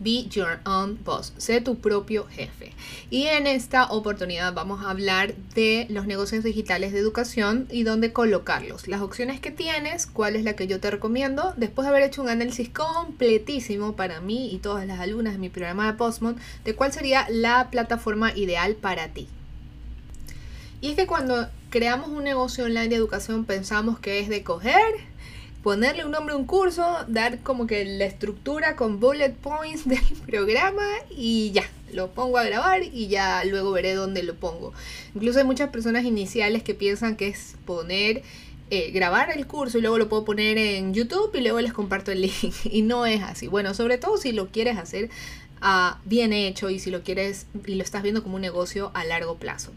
Be Your Own Boss, sé tu propio jefe. Y en esta oportunidad vamos a hablar de los negocios digitales de educación y dónde colocarlos, las opciones que tienes, cuál es la que yo te recomiendo, después de haber hecho un análisis completísimo para mí y todas las alumnas de mi programa de Postmon, de cuál sería la plataforma ideal para ti. Y es que cuando creamos un negocio online de educación pensamos que es de coger ponerle un nombre a un curso, dar como que la estructura con bullet points del programa y ya, lo pongo a grabar y ya luego veré dónde lo pongo. Incluso hay muchas personas iniciales que piensan que es poner, eh, grabar el curso y luego lo puedo poner en YouTube y luego les comparto el link. Y no es así. Bueno, sobre todo si lo quieres hacer bien hecho y si lo quieres y lo estás viendo como un negocio a largo plazo.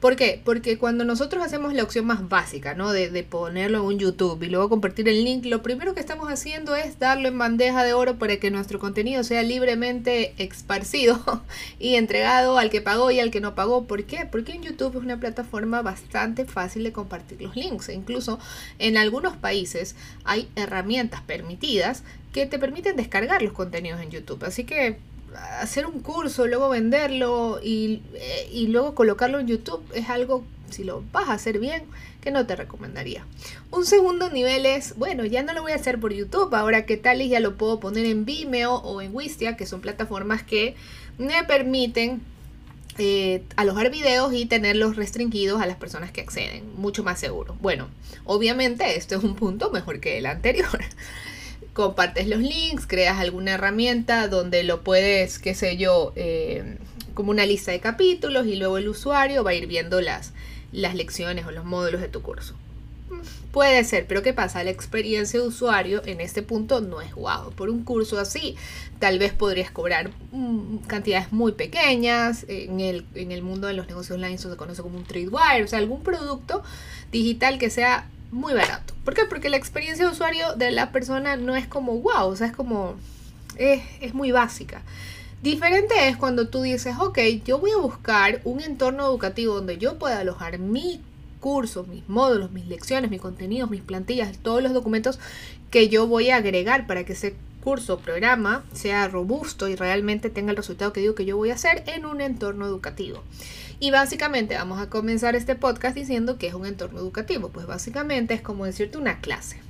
¿Por qué? Porque cuando nosotros hacemos la opción más básica, ¿no? De, de, ponerlo en un YouTube y luego compartir el link, lo primero que estamos haciendo es darlo en bandeja de oro para que nuestro contenido sea libremente esparcido y entregado al que pagó y al que no pagó. ¿Por qué? Porque en YouTube es una plataforma bastante fácil de compartir los links. E incluso en algunos países hay herramientas permitidas que te permiten descargar los contenidos en YouTube. Así que hacer un curso, luego venderlo y, eh, y, luego colocarlo en YouTube es algo, si lo vas a hacer bien, que no te recomendaría. Un segundo nivel es, bueno, ya no lo voy a hacer por YouTube, ahora que tal y ya lo puedo poner en Vimeo o en Wistia, que son plataformas que me permiten eh, alojar videos y tenerlos restringidos a las personas que acceden, mucho más seguro. Bueno, obviamente esto es un punto mejor que el anterior compartes los links, creas alguna herramienta donde lo puedes, qué sé yo, eh, como una lista de capítulos y luego el usuario va a ir viendo las, las lecciones o los módulos de tu curso. Puede ser, pero ¿qué pasa? La experiencia de usuario en este punto no es guau. Por un curso así, tal vez podrías cobrar mm, cantidades muy pequeñas. En el, en el mundo de los negocios online eso se conoce como un trade-wire, o sea, algún producto digital que sea muy barato. ¿Por qué? Porque la experiencia de usuario de la persona no es como wow, o sea, es como, es, es muy básica. Diferente es cuando tú dices, ok, yo voy a buscar un entorno educativo donde yo pueda alojar mi cursos, mis módulos, mis lecciones, mis contenidos, mis plantillas, todos los documentos que yo voy a agregar para que ese curso o programa sea robusto y realmente tenga el resultado que digo que yo voy a hacer en un entorno educativo. Y básicamente vamos a comenzar este podcast diciendo que es un entorno educativo. Pues básicamente es como decirte una clase.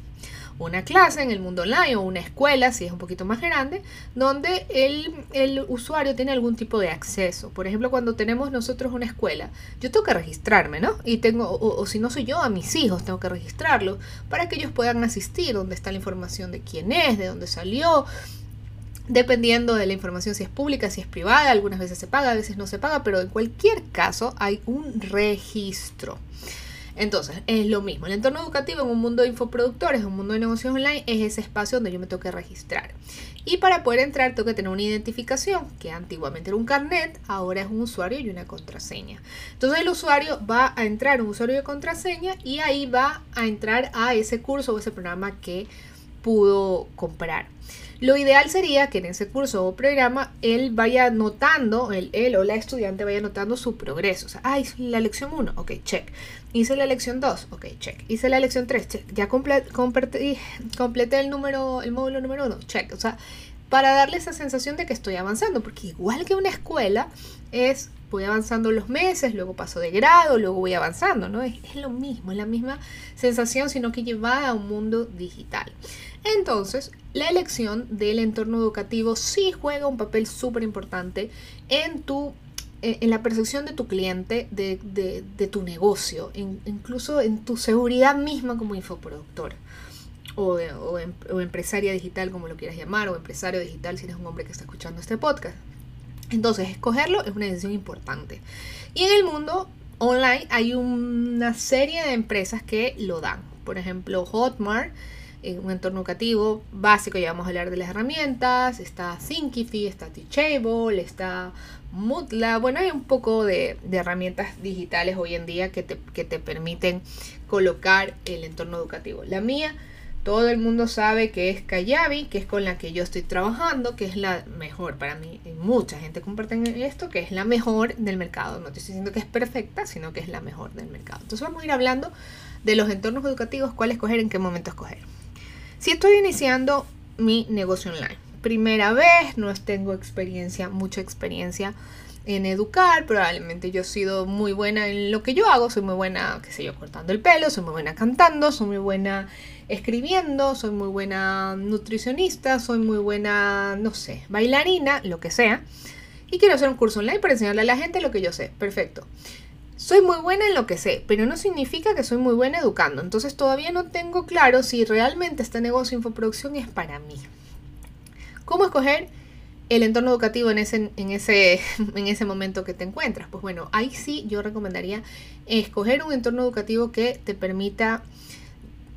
Una clase en el mundo online o una escuela, si es un poquito más grande, donde el, el usuario tiene algún tipo de acceso. Por ejemplo, cuando tenemos nosotros una escuela, yo tengo que registrarme, ¿no? Y tengo, o, o si no soy yo, a mis hijos tengo que registrarlos para que ellos puedan asistir, donde está la información de quién es, de dónde salió, dependiendo de la información si es pública, si es privada, algunas veces se paga, a veces no se paga, pero en cualquier caso hay un registro. Entonces, es lo mismo. El entorno educativo en un mundo de infoproductores, en un mundo de negocios online, es ese espacio donde yo me tengo que registrar. Y para poder entrar tengo que tener una identificación, que antiguamente era un carnet, ahora es un usuario y una contraseña. Entonces el usuario va a entrar un usuario de contraseña y ahí va a entrar a ese curso o ese programa que pudo comprar. Lo ideal sería que en ese curso o programa él vaya notando, él, o la estudiante vaya notando su progreso. O sea, ah, hice la lección 1, ok, check. Hice la lección 2, ok, check. Hice la lección 3, check. Ya completé, completé el número, el módulo número 1, check. O sea, para darle esa sensación de que estoy avanzando, porque igual que una escuela es voy avanzando los meses, luego paso de grado, luego voy avanzando, ¿no? Es, es, lo mismo, es la misma sensación, sino que lleva a un mundo digital. Entonces, la elección del entorno educativo sí juega un papel súper importante en tu en la percepción de tu cliente, de, de, de tu negocio, incluso en tu seguridad misma como infoproductora. O, o, em, o, empresaria digital, como lo quieras llamar, o empresario digital si eres un hombre que está escuchando este podcast. Entonces, escogerlo es una decisión importante. Y en el mundo online hay una serie de empresas que lo dan. Por ejemplo, Hotmart en un entorno educativo básico, ya vamos a hablar de las herramientas, está Thinkific, está Teachable, está Moodla, bueno, hay un poco de, de herramientas digitales hoy en día que te, que te, permiten colocar el entorno educativo. La mía todo el mundo sabe que es Kayabi, que es con la que yo estoy trabajando, que es la mejor para mí. Mucha gente comparte esto, que es la mejor del mercado. No estoy diciendo que es perfecta, sino que es la mejor del mercado. Entonces vamos a ir hablando de los entornos educativos, cuál escoger, en qué momento escoger. Si estoy iniciando mi negocio online, primera vez, no tengo experiencia, mucha experiencia en educar, probablemente yo he sido muy buena en lo que yo hago, soy muy buena, qué sé yo, cortando el pelo, soy muy buena cantando, soy muy buena escribiendo, soy muy buena nutricionista, soy muy buena, no sé, bailarina, lo que sea. Y quiero hacer un curso online para enseñarle a la gente lo que yo sé. Perfecto. Soy muy buena en lo que sé, pero no significa que soy muy buena educando. Entonces todavía no tengo claro si realmente este negocio de infoproducción es para mí. ¿Cómo escoger el entorno educativo en ese, en, ese, en ese momento que te encuentras? Pues bueno, ahí sí yo recomendaría escoger un entorno educativo que te permita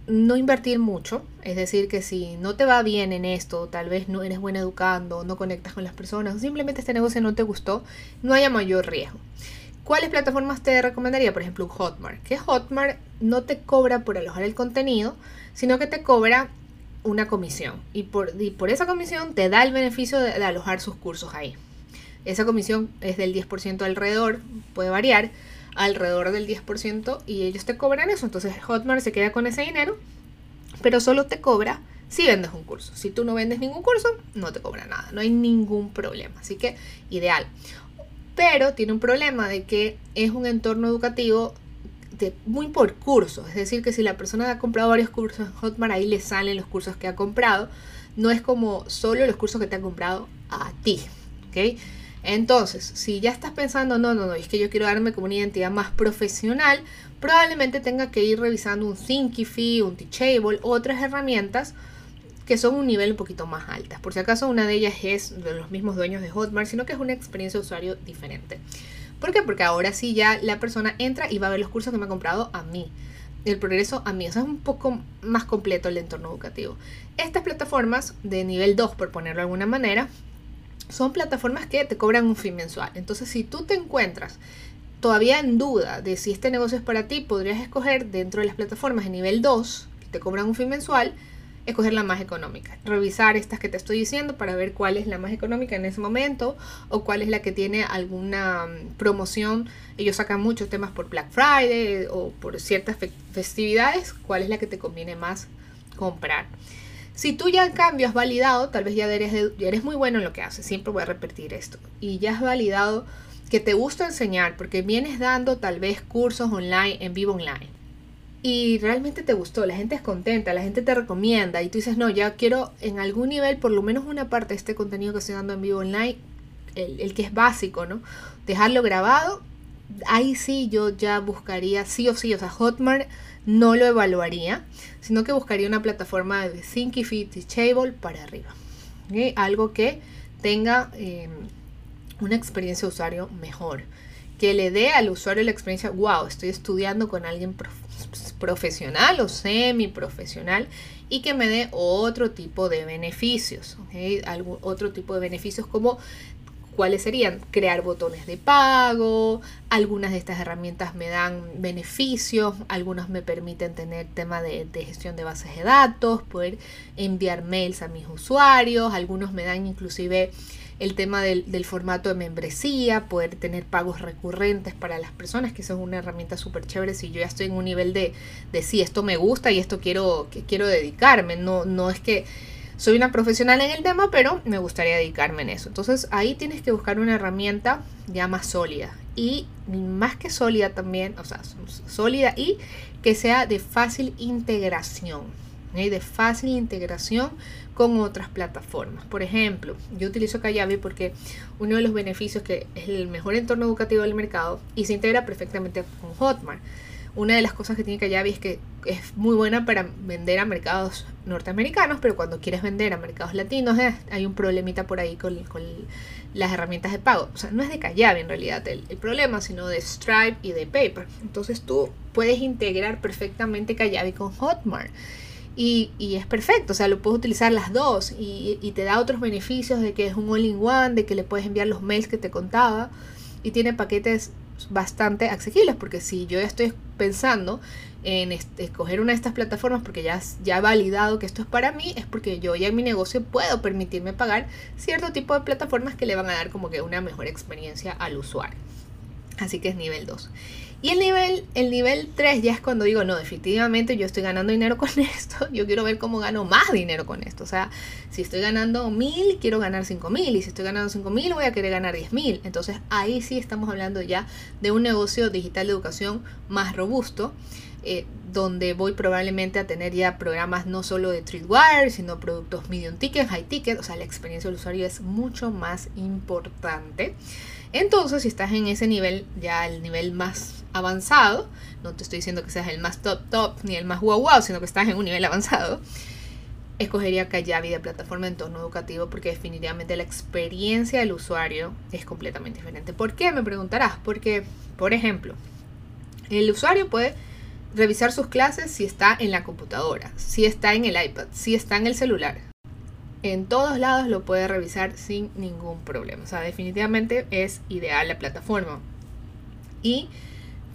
no invertir mucho, es decir, que si no te va bien en esto, tal vez no eres buena educando, no conectas con las personas, simplemente este negocio no te gustó, no haya mayor riesgo. ¿Cuáles plataformas te recomendaría? Por ejemplo, Hotmart. Que Hotmart no te cobra por alojar el contenido, sino que te cobra una comisión. Y por, esa comisión te da el beneficio de, de alojar sus cursos ahí. Esa comisión es del 10% alrededor, puede variar, alrededor del 10% y ellos te cobran eso. Entonces Hotmart se queda con ese dinero, pero solo te cobra si vendes un curso. Si tú no vendes ningún curso, no te cobra nada, no hay ningún problema. Así que ideal. Pero tiene un problema de que es un entorno educativo muy por curso. Es decir, que si la persona ha comprado varios cursos en Hotmart, ahí le salen los cursos que ha comprado. No es como solo los cursos que te han comprado a ti. ¿ok? Entonces, si ya estás pensando, no, no, no, es que yo quiero darme como una identidad más profesional, probablemente tenga que ir revisando un Thinkific, un Teachable, otras herramientas que son un nivel un poquito más altas. Por si acaso una de ellas es de los mismos dueños de Hotmart, sino que es una experiencia de usuario diferente. ¿Por qué? Porque ahora sí ya la persona entra y va a ver los cursos que me ha comprado a mí. El progreso a mí, o sea, es un poco más completo el entorno educativo. Estas plataformas de nivel 2, por ponerlo de alguna manera, son plataformas que te cobran un fin mensual. Entonces, si tú te encuentras todavía en duda de si este negocio es para ti, podrías escoger dentro de las plataformas de nivel 2, que te cobran un fin mensual, escoger la más económica. Revisar estas que te estoy diciendo para ver cuál es la más económica en ese momento o cuál es la que tiene alguna mm, promoción. Ellos sacan muchos temas por Black Friday o por ciertas festividades, cuál es la que te conviene más comprar. Si tú ya en cambio has validado, tal vez ya eres, eres muy bueno en lo que haces, siempre voy a repetir esto, y ya has validado que te gusta enseñar porque vienes dando tal vez cursos online, en vivo online, y realmente te gustó, la gente es contenta, la gente te recomienda y tú dices, no, ya quiero en algún nivel, por lo menos una parte de este contenido que estoy dando en vivo online, el, el que es básico, ¿no? Dejarlo grabado, ahí sí yo ya buscaría sí o sí, o sea, Hotmart no lo evaluaría, sino que buscaría una plataforma de Thinkific, Teachable para arriba. Algo que tenga em, una experiencia de usuario mejor, que le dé al usuario la experiencia, wow, estoy estudiando con alguien profesional o semi profesional y que me dé otro tipo de beneficios, Algo, otro tipo de beneficios como ¿Cuáles serían? Crear botones de pago, algunas de estas herramientas me dan beneficios, algunas me permiten tener tema de, gestión de bases de datos, poder enviar mails a mis usuarios, algunos me dan inclusive el tema del, formato de membresía, poder tener pagos recurrentes para las personas, que eso es una herramienta súper chévere si yo ya estoy en un nivel de, de sí, esto me gusta y esto quiero, que quiero dedicarme, no, no es que soy una profesional en el tema, pero me gustaría dedicarme en eso. Entonces ahí tienes que buscar una herramienta ya más sólida. Y más que sólida también, o sea, sólida y que sea de fácil integración. ¿Eh? De fácil integración con otras plataformas. Por ejemplo, yo utilizo Kajabi porque uno de los beneficios que es el mejor entorno educativo del mercado y se integra perfectamente con Hotmart. Una de las cosas que tiene Kajabi es que es muy buena para vender a mercados norteamericanos, pero cuando quieres vender a mercados latinos eh, hay un problemita por ahí con, las herramientas de pago. O sea, no es de Kajabi en realidad el, problema, sino de Stripe y de PayPal. Entonces tú puedes integrar perfectamente Kajabi con Hotmart. Y, es perfecto, o sea, lo puedes utilizar las dos y, y te da otros beneficios de que es un all-in-one, de que le puedes enviar los mails que te contaba y tiene paquetes bastante accesibles, porque si yo estoy pensando en escoger una de estas plataformas porque ya, ya he validado que esto es para mí, es porque yo ya en mi negocio puedo permitirme pagar cierto tipo de plataformas que le van a dar como que una mejor experiencia al usuario. Así que es nivel 2. Y el nivel, el nivel 3 ya es cuando digo, no, definitivamente yo estoy ganando dinero con esto, yo quiero ver cómo gano más dinero con esto. O sea, si estoy ganando mil, quiero ganar cinco mil. Y si estoy ganando cinco mil, voy a querer ganar diez mil. Entonces ahí sí estamos hablando ya de un negocio digital de educación más robusto. Eh, donde voy probablemente a tener ya programas no solo de Tripwire, sino productos medium ticket, high ticket, o sea, la experiencia del usuario es mucho más importante. Entonces, si estás en ese nivel, ya el nivel más avanzado, no te estoy diciendo que seas el más top top ni el más wow wow, sino que estás en un nivel avanzado, escogería Kajabi de plataforma de entorno educativo porque definitivamente la experiencia del usuario es completamente diferente. ¿Por qué? Me preguntarás. Porque, por ejemplo, el usuario puede revisar sus clases si está en la computadora, si está en el iPad, si está en el celular. En todos lados lo puede revisar sin ningún problema. O sea, definitivamente es ideal la plataforma. Y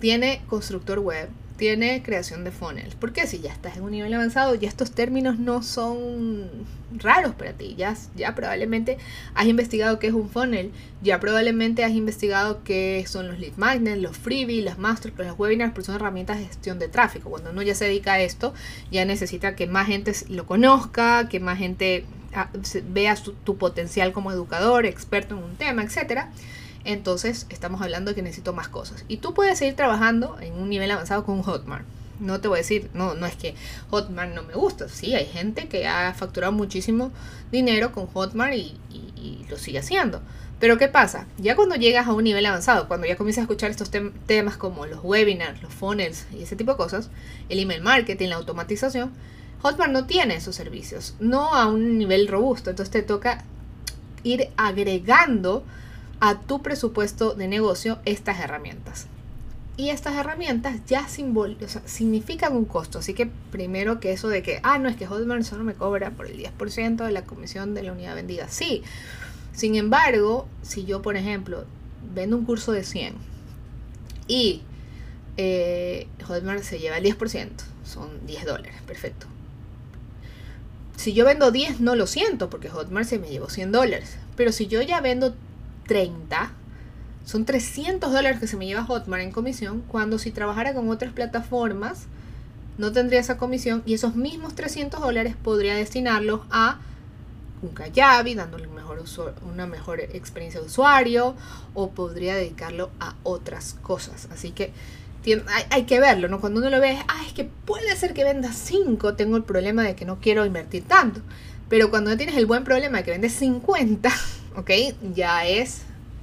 tiene constructor web, tiene creación de funnels. Porque si ya estás en un nivel avanzado, ya estos términos no son raros para ti. Ya, ya probablemente has investigado qué es un funnel, ya probablemente has investigado qué son los lead magnets, los freebies, las masterclass, los webinars, pero son herramientas de gestión de tráfico. Cuando uno ya se dedica a esto, ya necesita que más gente lo conozca, que más gente ah, vea tu potencial como educador, experto en un tema, etcétera entonces estamos hablando de que necesito más cosas. Y tú puedes seguir trabajando en un nivel avanzado con Hotmart. No te voy a decir, no, no es que Hotmart no me gusta. Sí, hay gente que ha facturado muchísimo dinero con Hotmart y, lo sigue haciendo. Pero ¿qué pasa? Ya cuando llegas a un nivel avanzado, cuando ya comienzas a escuchar estos temas como los webinars, los funnels y ese tipo de cosas, el email marketing, la automatización, Hotmart no tiene esos servicios, no a un nivel robusto. Entonces te toca ir agregando a tu presupuesto de negocio estas herramientas. Y estas herramientas ya significan un costo. Así que primero que eso de que, ah, no es que Hotmart solo me cobra por el 10% de la comisión de la unidad vendida. Sí. Sin embargo, si yo, por ejemplo, vendo un curso de 100 y eh, Hotmart se lleva el 10%, son 10 dólares, perfecto. Si yo vendo 10, no lo siento porque Hotmart se me llevó 100 dólares. Pero si yo ya vendo 30, son 300 dólares que se me lleva Hotmart en comisión, cuando si trabajara con otras plataformas no tendría esa comisión y esos mismos 300 dólares podría destinarlos a un Kayabi, dándole una mejor experiencia de usuario, o podría dedicarlo a otras cosas. Así que hay, que verlo, ¿no? Cuando uno lo ve, ah, es que puede ser que venda 5, tengo el problema de que no quiero invertir tanto. Pero cuando tienes el buen problema de que vendes 50, ¿ok? Ya es,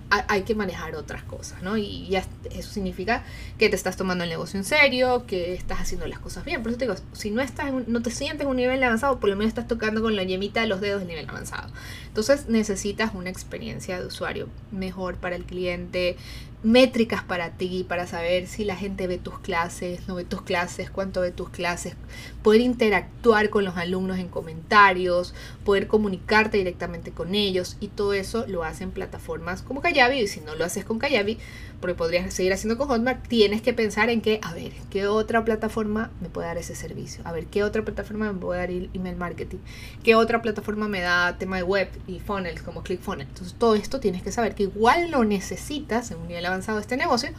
hay que manejar otras cosas, ¿no? Y ya eso significa que te estás tomando el negocio en serio, que estás haciendo las cosas bien. Por eso te digo, si no, estás no te sientes en un nivel avanzado, por lo menos estás tocando con la yemita de los dedos el nivel avanzado. Entonces necesitas una experiencia de usuario mejor para el cliente, métricas para ti, para saber si la gente ve tus clases, no ve tus clases, cuánto ve tus clases, poder interactuar con los alumnos en comentarios, poder comunicarte directamente con ellos y todo eso lo hacen plataformas como Kayabi y si no lo haces con Kayabi, porque podrías seguir haciendo con Hotmart, tienes que pensar en que, a ver, ¿qué otra plataforma me puede dar ese servicio? A ver, ¿qué otra plataforma me puede dar email marketing? ¿Qué otra plataforma me da tema de web y funnels como ClickFunnels? Entonces todo esto tienes que saber que igual lo necesitas en un nivel avanzado de este negocio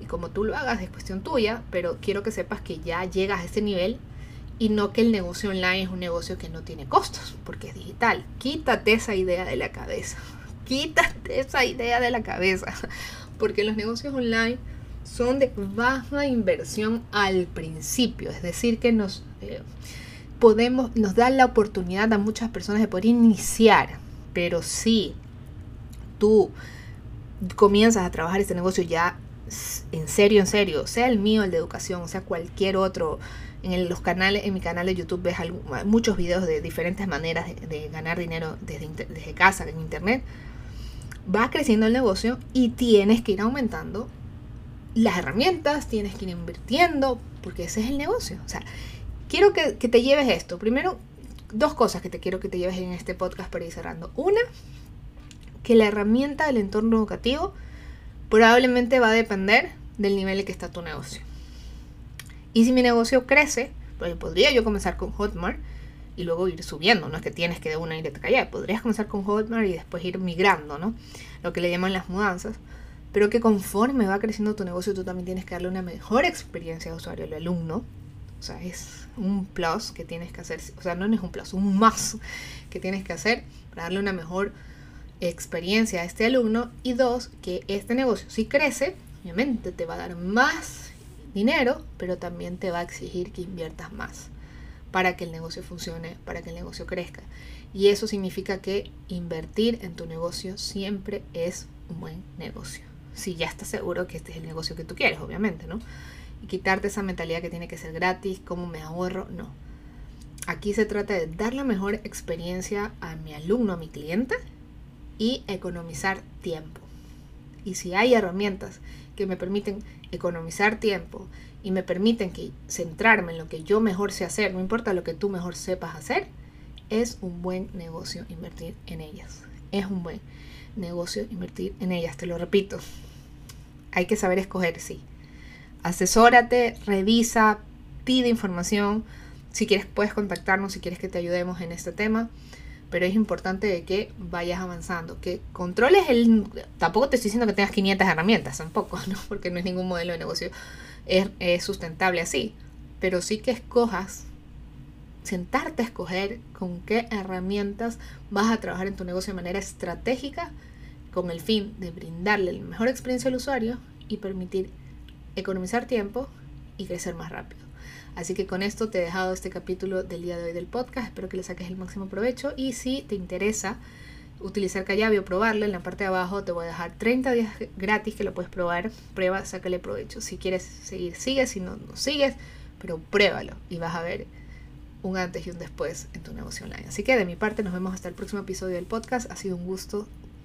y como tú lo hagas es cuestión tuya, pero quiero que sepas que ya llegas a este nivel y no que el negocio online es un negocio que no tiene costos, porque es digital. Quítate esa idea de la cabeza. Quítate esa idea de la cabeza porque los negocios online son de baja inversión al principio, es decir, que nos eh, podemos, nos dan la oportunidad a muchas personas de poder iniciar, pero si tú comienzas a trabajar este negocio ya en serio, en serio, sea el mío, el de educación, sea cualquier otro, en los canales, en mi canal de YouTube ves muchos videos de diferentes maneras de, ganar dinero desde, desde casa, en internet va creciendo el negocio y tienes que ir aumentando las herramientas, tienes que ir invirtiendo, porque ese es el negocio. O sea, quiero que, te lleves esto. Primero, dos cosas que te quiero que te lleves en este podcast para ir cerrando. Una, que la herramienta del entorno educativo probablemente va a depender del nivel en que está tu negocio. Y si mi negocio crece, pues podría yo comenzar con Hotmart y luego ir subiendo, no es que tienes que de una irte allá, podrías comenzar con Hotmart y después ir migrando, ¿no? Lo que le llaman las mudanzas, pero que conforme va creciendo tu negocio tú también tienes que darle una mejor experiencia de usuario al alumno, o sea, es un plus que tienes que hacer, o sea, no es un plus, un más que tienes que hacer para darle una mejor experiencia a este alumno. Y dos, que este negocio si crece, obviamente te va a dar más dinero, pero también te va a exigir que inviertas más para que el negocio funcione, para que el negocio crezca. Y eso significa que invertir en tu negocio siempre es un buen negocio. Si ya estás seguro que este es el negocio que tú quieres, obviamente, ¿no? Y quitarte esa mentalidad que tiene que ser gratis, cómo me ahorro, no. Aquí se trata de dar la mejor experiencia a mi alumno, a mi cliente y economizar tiempo. Y si hay herramientas que me permiten economizar tiempo y me permiten que centrarme en lo que yo mejor sé hacer, no importa lo que tú mejor sepas hacer, es un buen negocio invertir en ellas. Es un buen negocio invertir en ellas, te lo repito. Hay que saber escoger, sí. Asesórate, revisa, pide información. Si quieres puedes contactarnos, si quieres que te ayudemos en este tema pero es importante que vayas avanzando, que controles el... Tampoco te estoy diciendo que tengas 500 herramientas, tampoco, ¿no? Porque no es ningún modelo de negocio es, sustentable así, pero sí que escojas sentarte a escoger con qué herramientas vas a trabajar en tu negocio de manera estratégica con el fin de brindarle la mejor experiencia al usuario y permitir economizar tiempo y crecer más rápido. Así que con esto te he dejado este capítulo del día de hoy del podcast. Espero que le saques el máximo provecho y si te interesa utilizar Callavi o probarlo, en la parte de abajo te voy a dejar 30 días gratis que lo puedes probar. Prueba, sácale provecho. Si quieres seguir, sigue. Si no, no sigues, pero pruébalo y vas a ver un antes y un después en tu negocio online. Así que de mi parte nos vemos hasta el próximo episodio del podcast. Ha sido un gusto